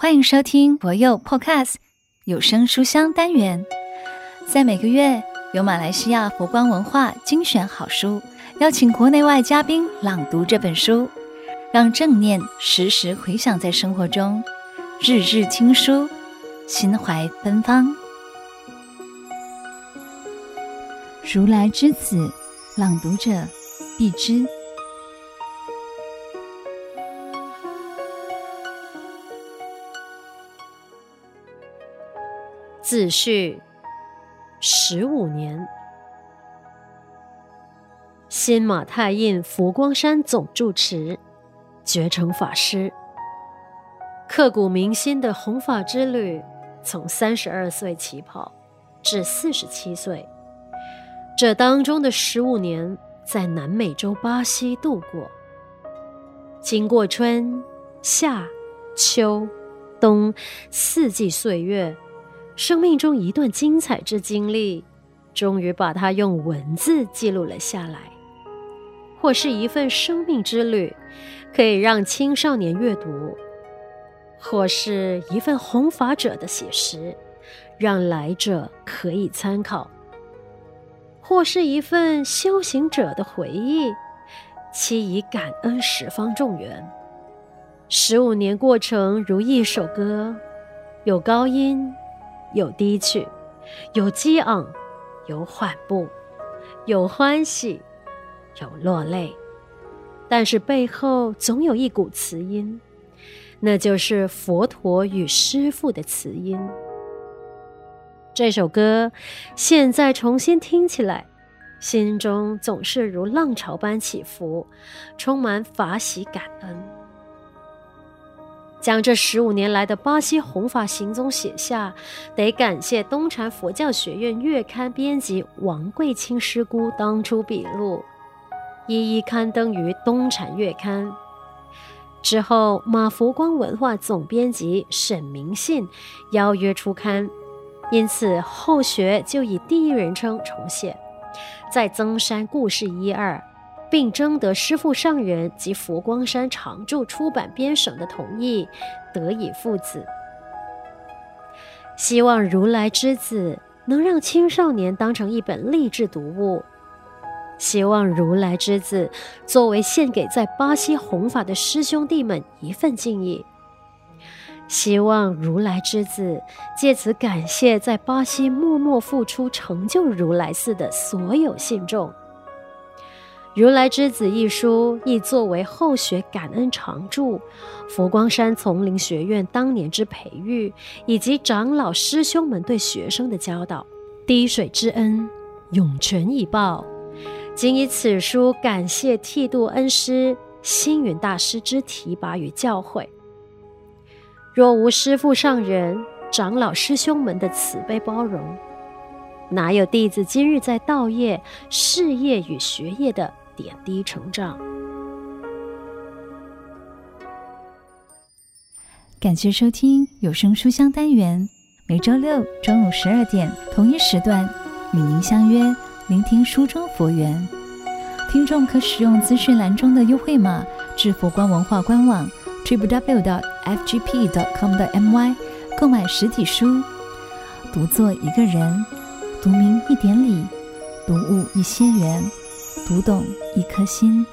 欢迎收听博佑 Podcast 有声书香单元，在每个月由马来西亚佛光文化精选好书，邀请国内外嘉宾朗读这本书，让正念时时回响在生活中，日日听书，心怀芬芳。如来之子，朗读者碧枝。自序十五年，新马泰印佛光山总住持觉诚法师，刻骨铭心的弘法之旅，从三十二岁起跑至四十七岁，这当中的十五年，在南美洲巴西度过，经过春夏秋冬四季岁月。生命中一段精彩之经历，终于把它用文字记录了下来，或是一份生命之旅，可以让青少年阅读；或是一份弘法者的写实，让来者可以参考；或是一份修行者的回忆，期以感恩十方众缘。十五年过程如一首歌，有高音。有低曲，有激昂，有缓步，有欢喜，有落泪，但是背后总有一股慈音，那就是佛陀与师父的慈音。这首歌现在重新听起来，心中总是如浪潮般起伏，充满法喜感恩。将这十五年来的巴西弘法行踪写下，得感谢东禅佛教学院月刊编辑王桂清师姑当初笔录，一一刊登于东禅月刊。之后，马福光文化总编辑沈明信邀约出刊，因此后学就以第一人称重写，再增删故事一二。并征得师父上人及佛光山常住出版编审的同意，得以父子。希望如来之子能让青少年当成一本励志读物，希望如来之子作为献给在巴西弘法的师兄弟们一份敬意，希望如来之子借此感谢在巴西默默付出成就如来寺的所有信众。《如来之子》一书亦作为后学感恩常著佛光山丛林学院当年之培育，以及长老师兄们对学生的教导，滴水之恩，涌泉以报。仅以此书感谢剃度恩师星云大师之提拔与教诲。若无师父上人、长老师兄们的慈悲包容，哪有弟子今日在道业、事业与学业的点滴成长。感谢收听有声书香单元，每周六中午十二点同一时段与您相约，聆听书中佛缘。听众可使用资讯栏中的优惠码至佛光文化官网，Triple W. FGP.com 的 M Y 购买实体书。读作一个人，读明一点理，读悟一些缘。读懂一颗心。